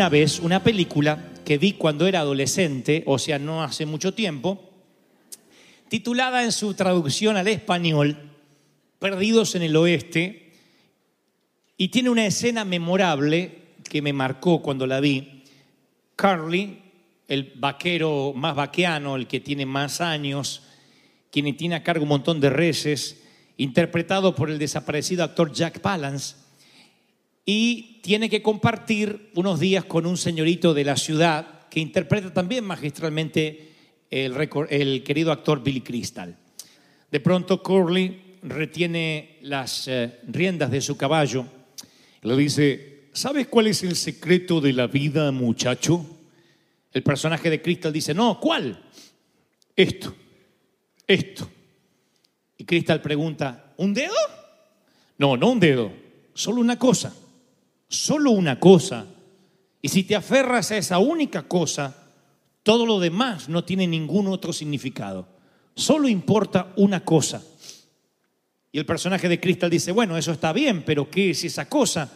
una vez una película que vi cuando era adolescente, o sea, no hace mucho tiempo, titulada en su traducción al español, Perdidos en el Oeste, y tiene una escena memorable que me marcó cuando la vi. Carly, el vaquero más vaqueano, el que tiene más años, quien tiene a cargo un montón de reses, interpretado por el desaparecido actor Jack Palance, y tiene que compartir unos días con un señorito de la ciudad que interpreta también magistralmente el, querido actor Billy Crystal. De pronto Curly retiene las eh, riendas de su caballo y le dice, ¿sabes cuál es el secreto de la vida, muchacho? El personaje de Crystal dice, no, ¿cuál? Esto, esto. Y Crystal pregunta, ¿un dedo? No, no un dedo, solo una cosa, solo una cosa. Y si te aferras a esa única cosa, todo lo demás no tiene ningún otro significado. Solo importa una cosa. Y el personaje de Crystal dice, bueno, eso está bien, pero ¿qué es esa cosa?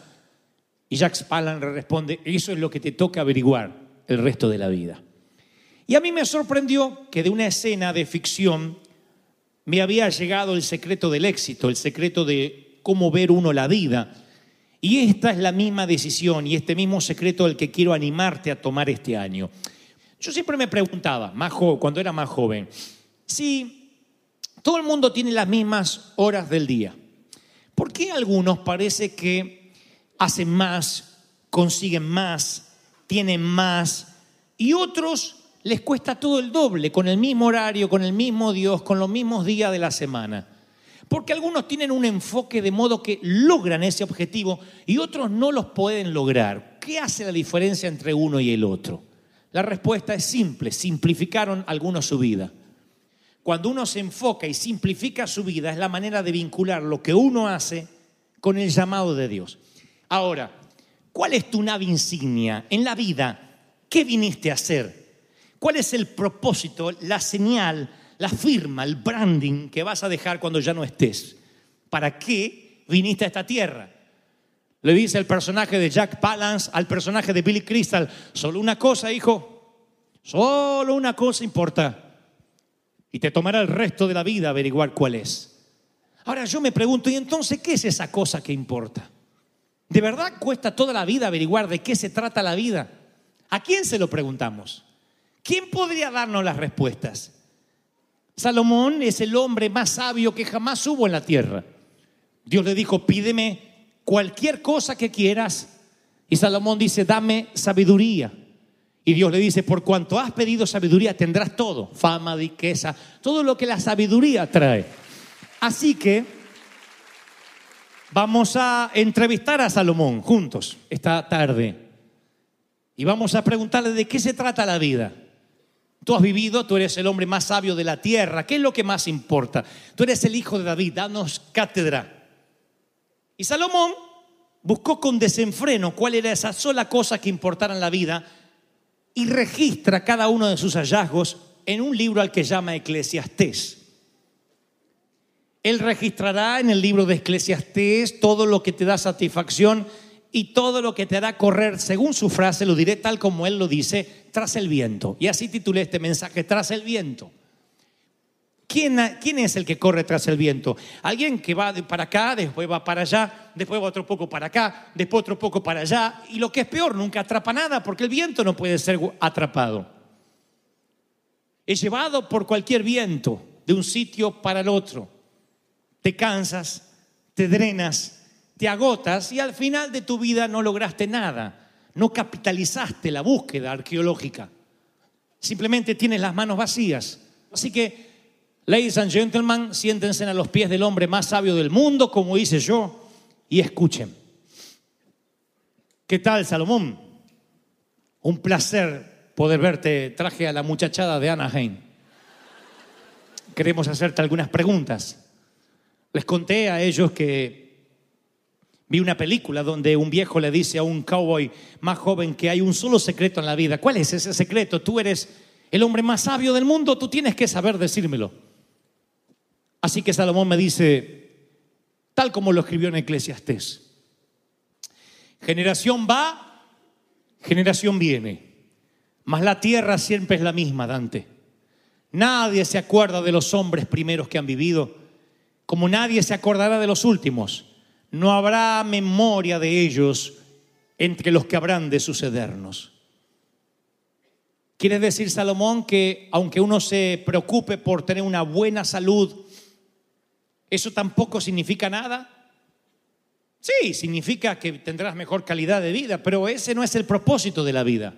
Y Jack Spallan responde, eso es lo que te toca averiguar el resto de la vida. Y a mí me sorprendió que de una escena de ficción me había llegado el secreto del éxito, el secreto de cómo ver uno la vida. Y esta es la misma decisión y este mismo secreto al que quiero animarte a tomar este año. Yo siempre me preguntaba, más jo- cuando era más joven, si todo el mundo tiene las mismas horas del día, ¿por qué algunos parece que hacen más, consiguen más, tienen más y otros les cuesta todo el doble, con el mismo horario, con el mismo Dios, con los mismos días de la semana? Porque algunos tienen un enfoque de modo que logran ese objetivo y otros no los pueden lograr. ¿Qué hace la diferencia entre uno y el otro? La respuesta es simple, simplificaron algunos su vida. Cuando uno se enfoca y simplifica su vida es la manera de vincular lo que uno hace con el llamado de Dios. Ahora, ¿cuál es tu nave insignia en la vida? ¿Qué viniste a hacer? ¿Cuál es el propósito, la señal, la firma, el branding que vas a dejar cuando ya no estés? ¿Para qué viniste a esta tierra? Le dice el personaje de Jack Palance al personaje de Billy Crystal, solo una cosa, hijo, solo una cosa importa. Y te tomará el resto de la vida averiguar cuál es. Ahora yo me pregunto, ¿y entonces qué es esa cosa que importa? ¿De verdad cuesta toda la vida averiguar de qué se trata la vida? ¿A quién se lo preguntamos? ¿Quién podría darnos las respuestas? Salomón es el hombre más sabio que jamás hubo en la tierra. Dios le dijo, pídeme cualquier cosa que quieras. Y Salomón dice, dame sabiduría. Y Dios le dice, por cuanto has pedido sabiduría, tendrás todo, fama, riqueza, todo lo que la sabiduría trae. Así que vamos a entrevistar a Salomón juntos esta tarde. Y vamos a preguntarle de qué se trata la vida. Tú has vivido, tú eres el hombre más sabio de la tierra. ¿Qué es lo que más importa? Tú eres el hijo de David, danos cátedra. Y Salomón buscó con desenfreno cuál era esa sola cosa que importara en la vida y registra cada uno de sus hallazgos en un libro al que llama Eclesiastés. Él registrará en el libro de Eclesiastés todo lo que te da satisfacción y todo lo que te hará correr, según su frase, lo diré tal como él lo dice, tras el viento. Y así titulé este mensaje, tras el viento. ¿quién, es el que corre tras el viento? Alguien que va para acá, después va para allá, después va otro poco para acá, después otro poco para allá. Y lo que es peor, nunca atrapa nada porque el viento no puede ser atrapado. Es llevado por cualquier viento de un sitio para el otro. Te cansas, te drenas, te agotas y al final de tu vida no lograste nada. No capitalizaste la búsqueda arqueológica. Simplemente tienes las manos vacías. Así que, ladies and gentlemen, siéntense a los pies del hombre más sabio del mundo, como hice yo, y escuchen. ¿Qué tal, Salomón? Un placer poder verte. Traje a la muchachada de Anaheim. Queremos hacerte algunas preguntas. Les conté a ellos que Vi una película donde un viejo le dice a un cowboy más joven que hay un solo secreto en la vida. ¿Cuál es ese secreto? Tú eres el hombre más sabio del mundo, tú tienes que saber decírmelo. Así que Salomón me dice, tal como lo escribió en Eclesiastés, generación va, generación viene, mas la tierra siempre es la misma, Dante. Nadie se acuerda de los hombres primeros que han vivido, como nadie se acordará de los últimos no habrá memoria de ellos entre los que habrán de sucedernos. Quiere decir Salomón que aunque uno se preocupe por tener una buena salud, ¿eso tampoco significa nada? Sí, significa que tendrás mejor calidad de vida, pero ese no es el propósito de la vida.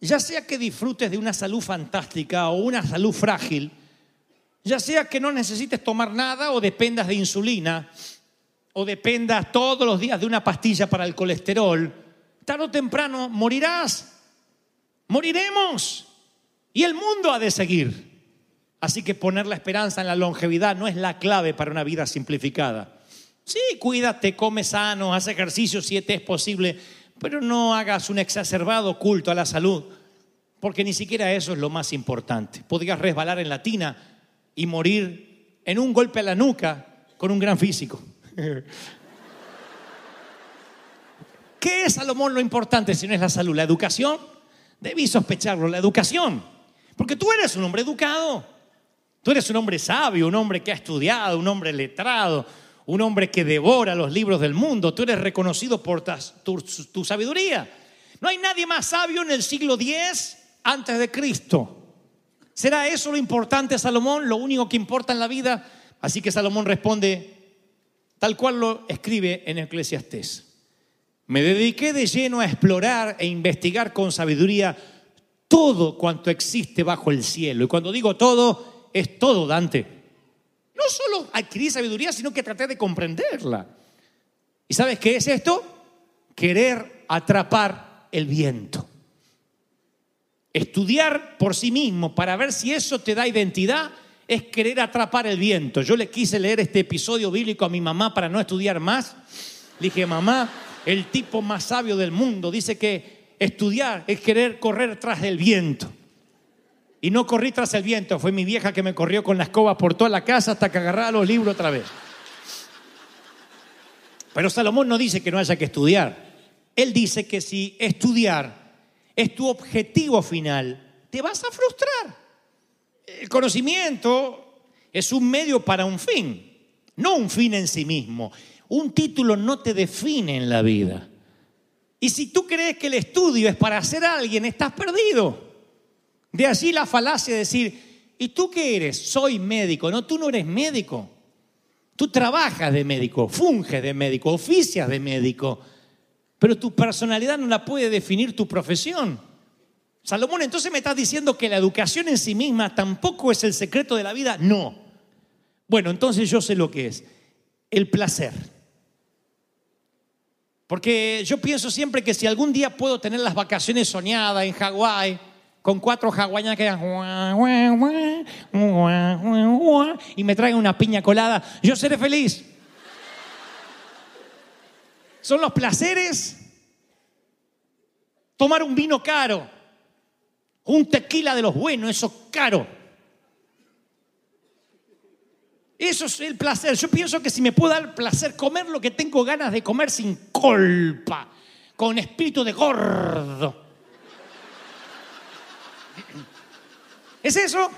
Ya sea que disfrutes de una salud fantástica o una salud frágil, ya sea que no necesites tomar nada o dependas de insulina, o dependas todos los días de una pastilla para el colesterol, tarde o temprano morirás. Moriremos. Y el mundo ha de seguir. Así que poner la esperanza en la longevidad no es la clave para una vida simplificada. Sí, cuídate, come sano, haz ejercicio si te es posible, pero no hagas un exacerbado culto a la salud, porque ni siquiera eso es lo más importante. Podrías resbalar en la tina y morir en un golpe a la nuca con un gran físico. ¿Qué es Salomón lo importante si no es la salud? ¿La educación? Debí sospecharlo, la educación. Porque tú eres un hombre educado. Tú eres un hombre sabio, un hombre que ha estudiado, un hombre letrado, un hombre que devora los libros del mundo. Tú eres reconocido por tu, tu sabiduría. No hay nadie más sabio en el siglo X antes de Cristo. ¿Será eso lo importante, Salomón? ¿Lo único que importa en la vida? Así que Salomón responde, tal cual lo escribe en Eclesiastés. Me dediqué de lleno a explorar e investigar con sabiduría todo cuanto existe bajo el cielo. Y cuando digo todo, es todo, Dante. No solo adquirí sabiduría, sino que traté de comprenderla. ¿Y sabes qué es esto? Querer atrapar el viento. Estudiar por sí mismo para ver si eso te da identidad es querer atrapar el viento. Yo le quise leer este episodio bíblico a mi mamá para no estudiar más. Le dije, mamá, el tipo más sabio del mundo dice que estudiar es querer correr tras el viento. Y no corrí tras el viento, fue mi vieja que me corrió con la escoba por toda la casa hasta que agarraba los libros otra vez. Pero Salomón no dice que no haya que estudiar. Él dice que si estudiar es tu objetivo final, te vas a frustrar. El conocimiento es un medio para un fin, no un fin en sí mismo. Un título no te define en la vida. Y si tú crees que el estudio es para ser alguien, estás perdido. De allí la falacia de decir, ¿y tú qué eres? Soy médico. No, tú no eres médico. Tú trabajas de médico, funges de médico, oficias de médico, pero tu personalidad no la puede definir tu profesión. Salomón, entonces me estás diciendo que la educación en sí misma tampoco es el secreto de la vida. No. Bueno, entonces yo sé lo que es. El placer. Porque yo pienso siempre que si algún día puedo tener las vacaciones soñadas en Hawái, con cuatro hawaianas que y me traigan una piña colada, yo seré feliz. Son los placeres. Tomar un vino caro, un tequila de los buenos, eso caro. Eso es el placer. Yo pienso que si me puedo dar placer comer lo que tengo ganas de comer sin culpa, con espíritu de gordo. ¿Es eso?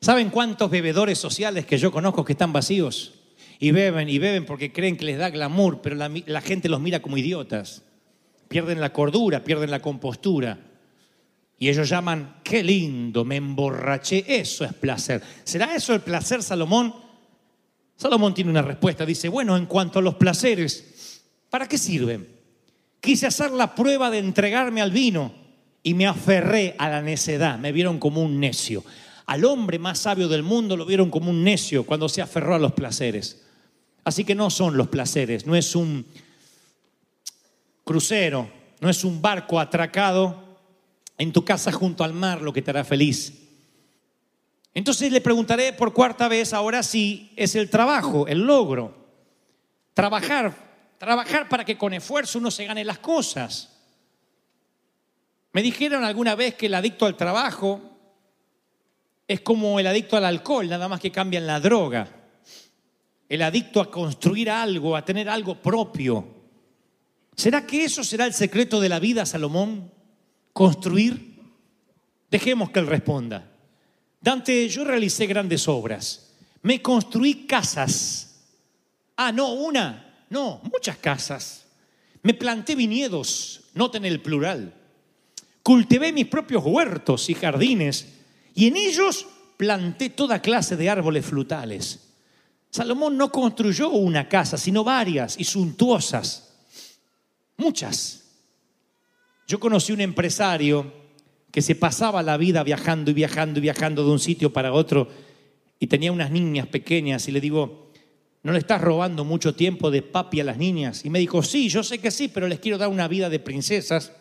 ¿Saben cuántos bebedores sociales que yo conozco que están vacíos? Y beben y beben porque creen que les da glamour, pero la, la gente los mira como idiotas. Pierden la cordura, pierden la compostura. Y ellos llaman, qué lindo, me emborraché, eso es placer. ¿Será eso el placer, Salomón? Salomón tiene una respuesta, dice, bueno, en cuanto a los placeres, ¿para qué sirven? Quise hacer la prueba de entregarme al vino y me aferré a la necedad, me vieron como un necio. Al hombre más sabio del mundo lo vieron como un necio cuando se aferró a los placeres. Así que no son los placeres, no es un crucero, no es un barco atracado en tu casa junto al mar lo que te hará feliz. Entonces le preguntaré por cuarta vez ahora si es el trabajo, el logro. Trabajar, trabajar para que con esfuerzo uno se gane las cosas. Me dijeron alguna vez que el adicto al trabajo es como el adicto al alcohol, nada más que cambian la droga. El adicto a construir algo, a tener algo propio. ¿Será que eso será el secreto de la vida, Salomón? Construir? Dejemos que él responda. Dante, yo realicé grandes obras. Me construí casas. Ah, no, una, no, muchas casas. Me planté viñedos, noten el plural. Cultivé mis propios huertos y jardines y en ellos planté toda clase de árboles frutales. Salomón no construyó una casa, sino varias y suntuosas. Muchas. Yo conocí un empresario que se pasaba la vida viajando y viajando y viajando de un sitio para otro y tenía unas niñas pequeñas y le digo, ¿no le estás robando mucho tiempo de papi a las niñas? Y me dijo, sí, yo sé que sí, pero les quiero dar una vida de princesas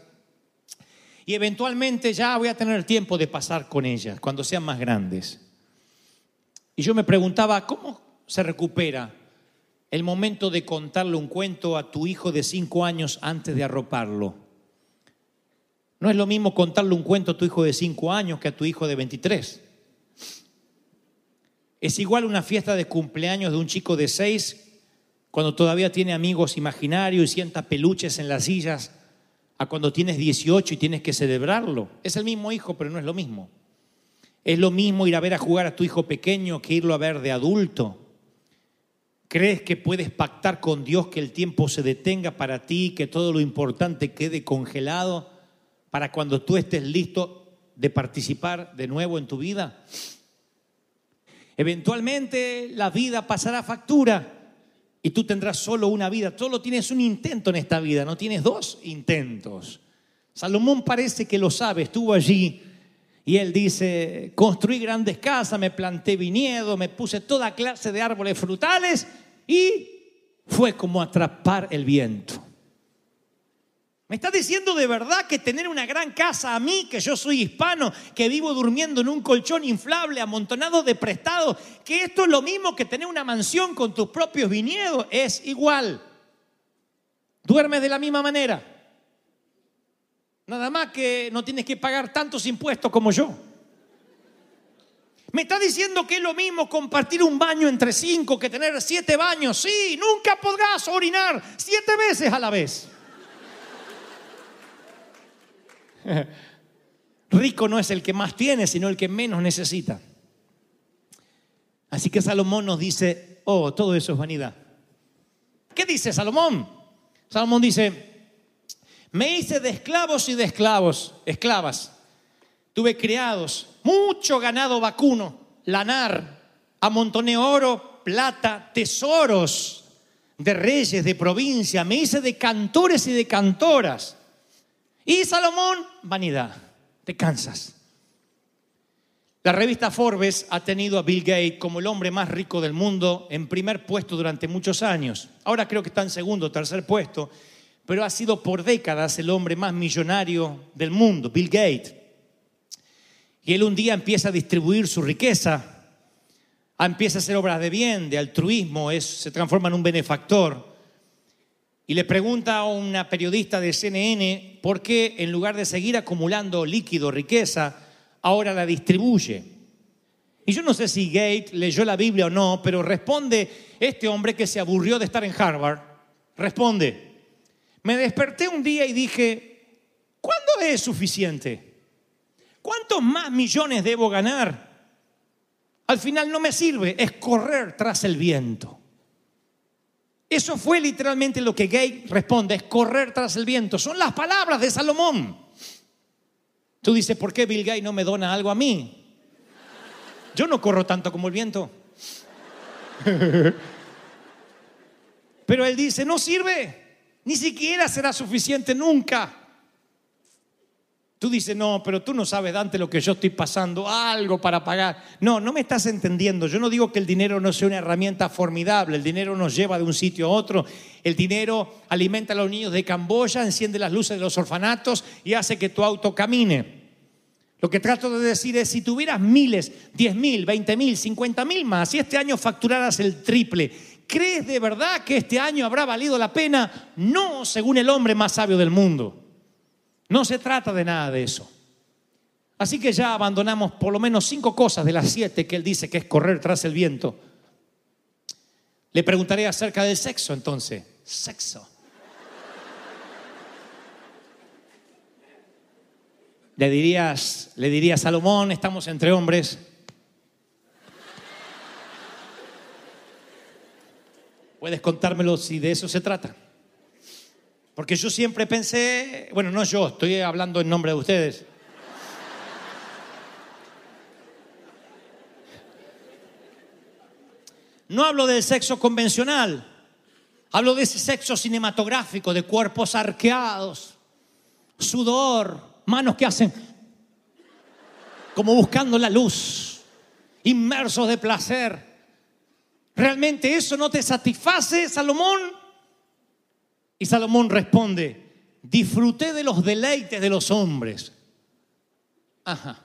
y eventualmente ya voy a tener tiempo de pasar con ellas cuando sean más grandes. Y yo me preguntaba, ¿cómo se recupera el momento de contarle un cuento a tu hijo de cinco años antes de arroparlo? No es lo mismo contarle un cuento a tu hijo de 5 años que a tu hijo de 23. Es igual una fiesta de cumpleaños de un chico de 6 cuando todavía tiene amigos imaginarios y sienta peluches en las sillas a cuando tienes 18 y tienes que celebrarlo. Es el mismo hijo, pero no es lo mismo. Es lo mismo ir a ver a jugar a tu hijo pequeño que irlo a ver de adulto. ¿Crees que puedes pactar con Dios que el tiempo se detenga para ti, que todo lo importante quede congelado? Para cuando tú estés listo de participar de nuevo en tu vida. Eventualmente la vida pasará factura y tú tendrás solo una vida. Solo tienes un intento en esta vida, no tienes dos intentos. Salomón parece que lo sabe, estuvo allí y él dice, construí grandes casas, me planté viñedo, me puse toda clase de árboles frutales y fue como atrapar el viento. ¿Me está diciendo de verdad que tener una gran casa a mí, que yo soy hispano, que vivo durmiendo en un colchón inflable amontonado de prestado, que esto es lo mismo que tener una mansión con tus propios viñedos? Es igual. Duermes de la misma manera. Nada más que no tienes que pagar tantos impuestos como yo. Me está diciendo que es lo mismo compartir un baño entre cinco que tener siete baños. Sí, nunca podrás orinar siete veces a la vez. Rico no es el que más tiene, sino el que menos necesita. Así que Salomón nos dice, oh, todo eso es vanidad. ¿Qué dice Salomón? Salomón dice, me hice de esclavos y de esclavos, esclavas. Tuve criados, mucho ganado vacuno, lanar, amontoné oro, plata, tesoros de reyes, de provincia. Me hice de cantores y de cantoras y Salomón, vanidad, te cansas. La revista Forbes ha tenido a Bill Gates como el hombre más rico del mundo en primer puesto durante muchos años. Ahora creo que está en segundo o tercer puesto, pero ha sido por décadas el hombre más millonario del mundo, Bill Gates. Y él un día empieza a distribuir su riqueza, empieza a hacer obras de bien, de altruismo, se transforma en un benefactor y le pregunta a una periodista de CNN por qué en lugar de seguir acumulando líquido, riqueza, ahora la distribuye. Y yo no sé si Gates leyó la Biblia o no, pero responde este hombre que se aburrió de estar en Harvard, responde, me desperté un día y dije, ¿cuándo es suficiente? ¿Cuántos más millones debo ganar? al final no me sirve, es correr tras el viento. Eso fue literalmente lo que Gay responde, es correr tras el viento. Son las palabras de Salomón. Tú dices, ¿por qué Bill Gates no me dona algo a mí? Yo no corro tanto como el viento. Pero él dice, no sirve, ni siquiera será suficiente nunca. Tú dices, no, pero tú no sabes, Dante, lo que yo estoy pasando, algo para pagar. No, no me estás entendiendo. Yo no digo que el dinero no sea una herramienta formidable. El dinero nos lleva de un sitio a otro. El dinero alimenta a los niños de Camboya, enciende las luces de los orfanatos y hace que tu auto camine. Lo que trato de decir es, si tuvieras miles, diez mil, veinte mil, cincuenta mil más, y este año facturaras el triple, ¿crees de verdad que este año habrá valido la pena? No, según el hombre más sabio del mundo. No se trata de nada de eso. Así que ya abandonamos por lo menos cinco cosas de las siete que él dice que es correr tras el viento. Le preguntaré acerca del sexo entonces. Sexo. Le dirías, le diría Salomón, estamos entre hombres. Puedes contármelo si de eso se trata. Porque yo siempre pensé, bueno, no yo, estoy hablando en nombre de ustedes. No hablo del sexo convencional, hablo de ese sexo cinematográfico, de cuerpos arqueados, sudor, manos que hacen como buscando la luz, inmersos de placer. ¿Realmente eso no te satisface, Salomón? Y Salomón responde, disfruté de los deleites de los hombres. Ajá.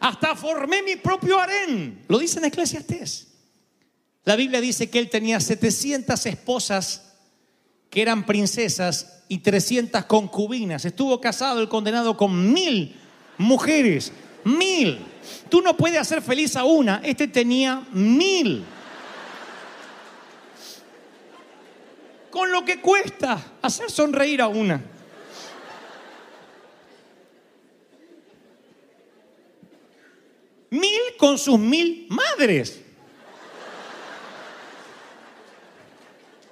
Hasta formé mi propio harén. Lo dice en Eclesiastés. La Biblia dice que él tenía 700 esposas que eran princesas y 300 concubinas. Estuvo casado el condenado con mil mujeres. Mil. Tú no puedes hacer feliz a una. Este tenía mil. Con lo que cuesta hacer sonreír a una. Mil con sus mil madres.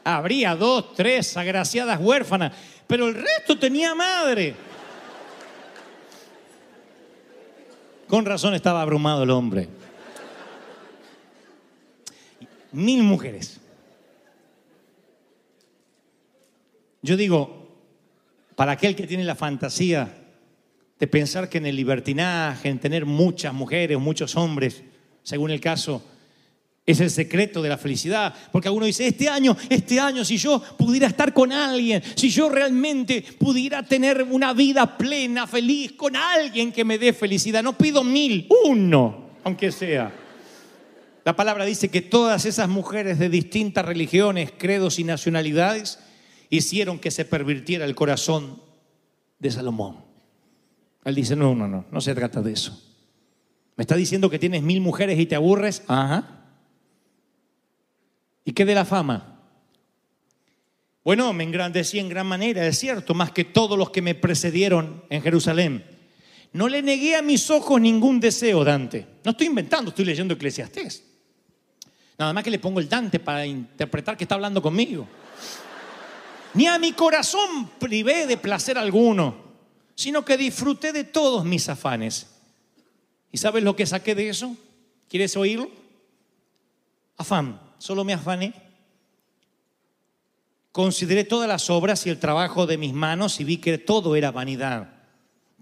Habría dos, tres agraciadas huérfanas, pero el resto tenía madre. Con razón estaba abrumado el hombre. Mil mujeres. Yo digo, para aquel que tiene la fantasía de pensar que en el libertinaje, en tener muchas mujeres, muchos hombres, según el caso, es el secreto de la felicidad. Porque alguno dice, este año, este año, si yo pudiera estar con alguien, si yo realmente pudiera tener una vida plena, feliz, con alguien que me dé felicidad, no pido mil, uno, aunque sea. La palabra dice que todas esas mujeres de distintas religiones, credos y nacionalidades, hicieron que se pervirtiera el corazón de Salomón. Él dice, no, no, no, no se trata de eso. ¿Me está diciendo que tienes mil mujeres y te aburres? Ajá. ¿Y qué de la fama? Bueno, me engrandecí en gran manera, es cierto, más que todos los que me precedieron en Jerusalén. No le negué a mis ojos ningún deseo, Dante. No estoy inventando, estoy leyendo Eclesiastés. Nada más que le pongo el Dante para interpretar que está hablando conmigo ni a mi corazón privé de placer alguno, sino que disfruté de todos mis afanes. ¿Y sabes lo que saqué de eso? ¿Quieres oírlo? Afán, solo me afané. Consideré todas las obras y el trabajo de mis manos y vi que todo era vanidad.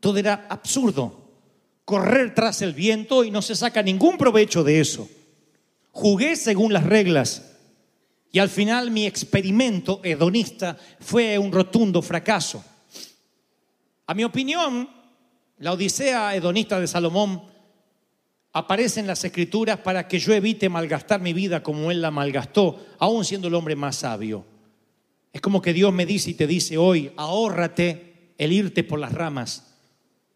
Todo era absurdo. Correr tras el viento y no se saca ningún provecho de eso. Jugué según las reglas y al final mi experimento hedonista fue un rotundo fracaso. A mi opinión, la Odisea hedonista de Salomón aparece en las escrituras para que yo evite malgastar mi vida como él la malgastó, aún siendo el hombre más sabio. Es como que Dios me dice y te dice hoy, ahórrate el irte por las ramas,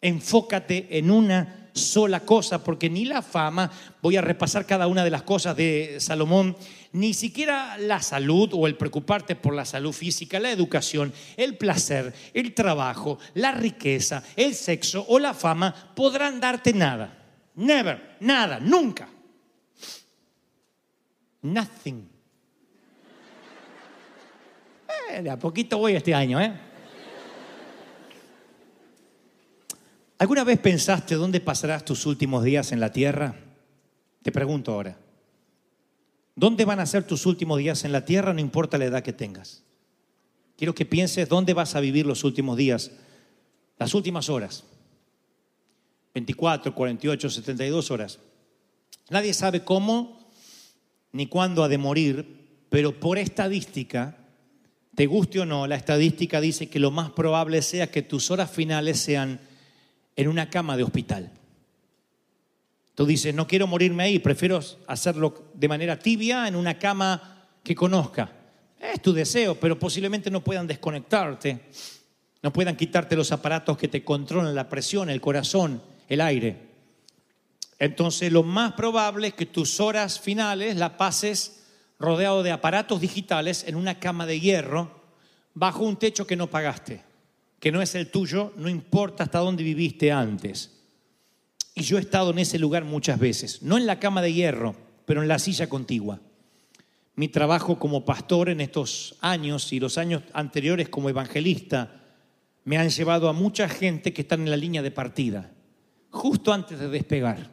enfócate en una sola cosa, porque ni la fama, voy a repasar cada una de las cosas de Salomón, ni siquiera la salud o el preocuparte por la salud física, la educación, el placer, el trabajo, la riqueza, el sexo o la fama podrán darte nada. Never, nada, nunca. Nothing. Eh, de a poquito voy este año, ¿eh? ¿Alguna vez pensaste dónde pasarás tus últimos días en la tierra? Te pregunto ahora. ¿Dónde van a ser tus últimos días en la tierra? No importa la edad que tengas. Quiero que pienses dónde vas a vivir los últimos días, las últimas horas. 24, 48, 72 horas. Nadie sabe cómo ni cuándo ha de morir, pero por estadística, te guste o no, la estadística dice que lo más probable sea que tus horas finales sean en una cama de hospital. Tú dices, no quiero morirme ahí, prefiero hacerlo de manera tibia en una cama que conozca. Es tu deseo, pero posiblemente no puedan desconectarte, no puedan quitarte los aparatos que te controlan la presión, el corazón, el aire. Entonces lo más probable es que tus horas finales las pases rodeado de aparatos digitales en una cama de hierro bajo un techo que no pagaste que no es el tuyo, no importa hasta dónde viviste antes. Y yo he estado en ese lugar muchas veces, no en la cama de hierro, pero en la silla contigua. Mi trabajo como pastor en estos años y los años anteriores como evangelista me han llevado a mucha gente que está en la línea de partida, justo antes de despegar.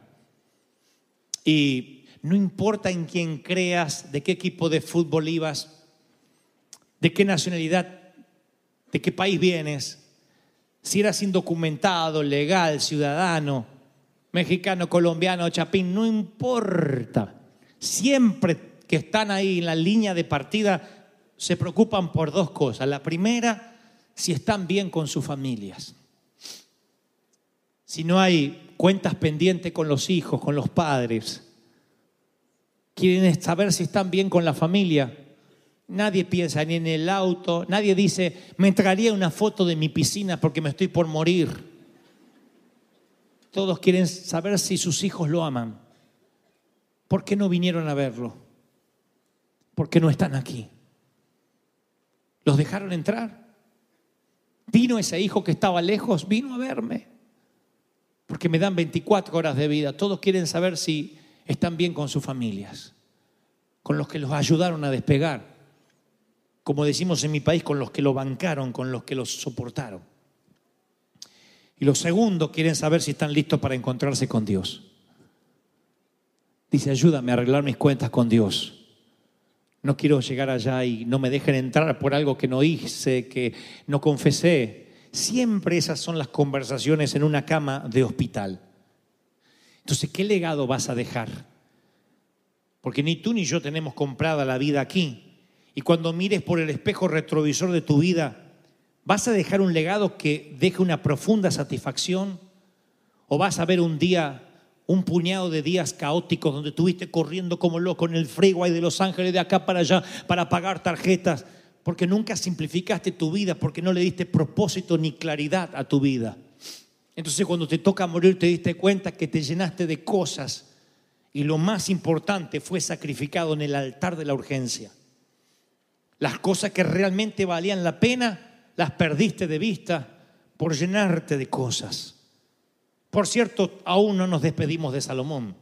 Y no importa en quién creas, de qué equipo de fútbol ibas, de qué nacionalidad de qué país vienes, si eras indocumentado, legal, ciudadano, mexicano, colombiano, chapín, no importa. Siempre que están ahí en la línea de partida, se preocupan por dos cosas. La primera, si están bien con sus familias. Si no hay cuentas pendientes con los hijos, con los padres. Quieren saber si están bien con la familia. Nadie piensa ni en el auto, nadie dice, me entregaría una foto de mi piscina porque me estoy por morir. Todos quieren saber si sus hijos lo aman. ¿Por qué no vinieron a verlo? ¿Por qué no están aquí? ¿Los dejaron entrar? Vino ese hijo que estaba lejos, vino a verme. Porque me dan 24 horas de vida. Todos quieren saber si están bien con sus familias, con los que los ayudaron a despegar como decimos en mi país, con los que lo bancaron, con los que lo soportaron. Y los segundos quieren saber si están listos para encontrarse con Dios. Dice, ayúdame a arreglar mis cuentas con Dios. No quiero llegar allá y no me dejen entrar por algo que no hice, que no confesé. Siempre esas son las conversaciones en una cama de hospital. Entonces, ¿qué legado vas a dejar? Porque ni tú ni yo tenemos comprada la vida aquí. Y cuando mires por el espejo retrovisor de tu vida, ¿vas a dejar un legado que deje una profunda satisfacción? ¿O vas a ver un día, un puñado de días caóticos donde estuviste corriendo como loco en el freeway de Los Ángeles de acá para allá para pagar tarjetas? Porque nunca simplificaste tu vida, porque no le diste propósito ni claridad a tu vida. Entonces cuando te toca morir te diste cuenta que te llenaste de cosas y lo más importante fue sacrificado en el altar de la urgencia. Las cosas que realmente valían la pena, las perdiste de vista por llenarte de cosas. Por cierto, aún no nos despedimos de Salomón.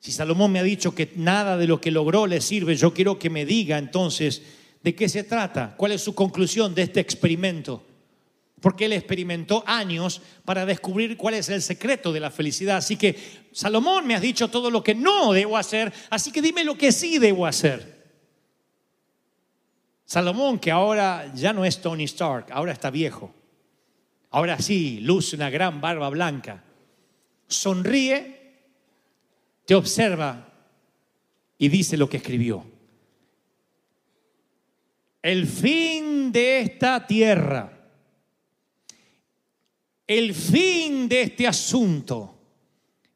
Si Salomón me ha dicho que nada de lo que logró le sirve, yo quiero que me diga entonces de qué se trata, cuál es su conclusión de este experimento. Porque él experimentó años para descubrir cuál es el secreto de la felicidad. Así que, Salomón, me has dicho todo lo que no debo hacer, así que dime lo que sí debo hacer. Salomón, que ahora ya no es Tony Stark, ahora está viejo. Ahora sí, luce una gran barba blanca. Sonríe, te observa y dice lo que escribió. El fin de esta tierra, el fin de este asunto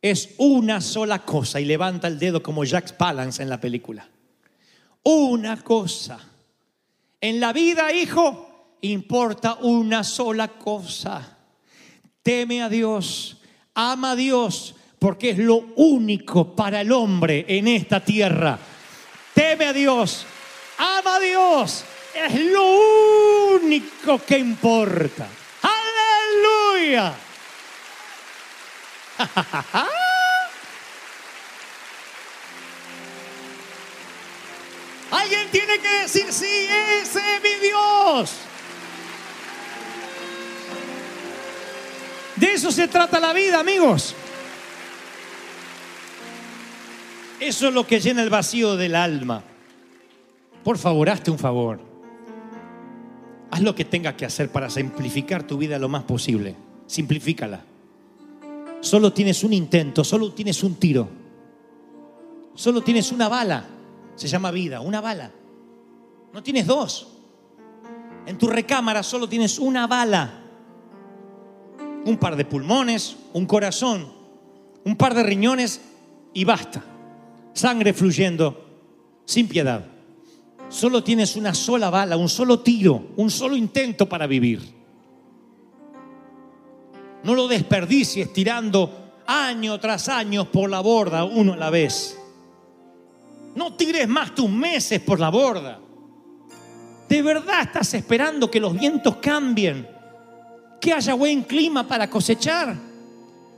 es una sola cosa. Y levanta el dedo como Jack Palance en la película. Una cosa en la vida, hijo, importa una sola cosa. Teme a Dios, ama a Dios, porque es lo único para el hombre en esta tierra. Teme a Dios, ama a Dios, es lo único que importa. Aleluya. tiene que decir, sí, ese es mi Dios. De eso se trata la vida, amigos. Eso es lo que llena el vacío del alma. Por favor, hazte un favor. Haz lo que tengas que hacer para simplificar tu vida lo más posible. Simplifícala. Solo tienes un intento, solo tienes un tiro. Solo tienes una bala. Se llama vida, una bala. No tienes dos. En tu recámara solo tienes una bala. Un par de pulmones, un corazón, un par de riñones y basta. Sangre fluyendo sin piedad. Solo tienes una sola bala, un solo tiro, un solo intento para vivir. No lo desperdicies tirando año tras año por la borda, uno a la vez. No tires más tus meses por la borda. ¿De verdad estás esperando que los vientos cambien? Que haya buen clima para cosechar.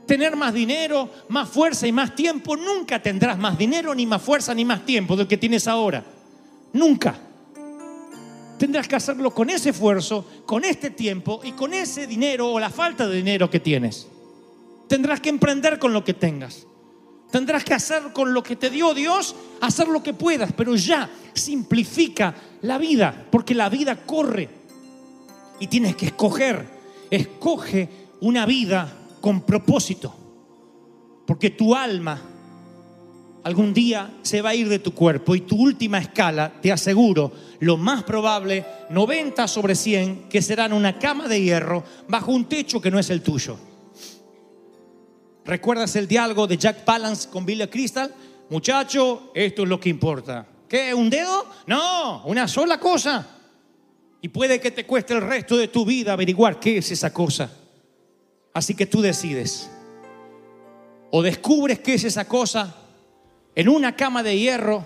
Tener más dinero, más fuerza y más tiempo. Nunca tendrás más dinero, ni más fuerza, ni más tiempo del que tienes ahora. Nunca. Tendrás que hacerlo con ese esfuerzo, con este tiempo y con ese dinero o la falta de dinero que tienes. Tendrás que emprender con lo que tengas. Tendrás que hacer con lo que te dio Dios, hacer lo que puedas, pero ya simplifica la vida, porque la vida corre y tienes que escoger. Escoge una vida con propósito, porque tu alma algún día se va a ir de tu cuerpo y tu última escala, te aseguro, lo más probable, 90 sobre 100, que será en una cama de hierro bajo un techo que no es el tuyo. ¿Recuerdas el diálogo de Jack Palance con Billy Crystal? Muchacho, esto es lo que importa. ¿Qué? ¿Un dedo? No, una sola cosa. Y puede que te cueste el resto de tu vida averiguar qué es esa cosa. Así que tú decides. O descubres qué es esa cosa en una cama de hierro,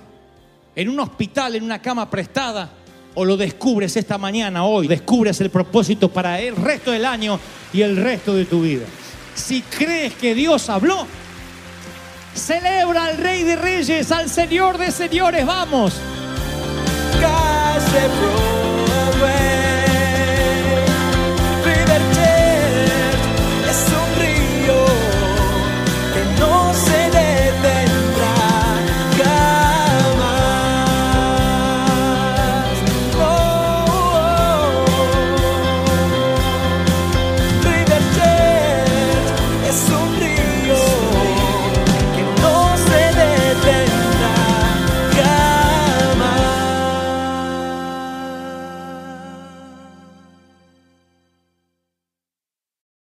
en un hospital, en una cama prestada, o lo descubres esta mañana, hoy, descubres el propósito para el resto del año y el resto de tu vida. Si crees que Dios habló, celebra al Rey de Reyes, al Señor de Señores, vamos. God said, "Roll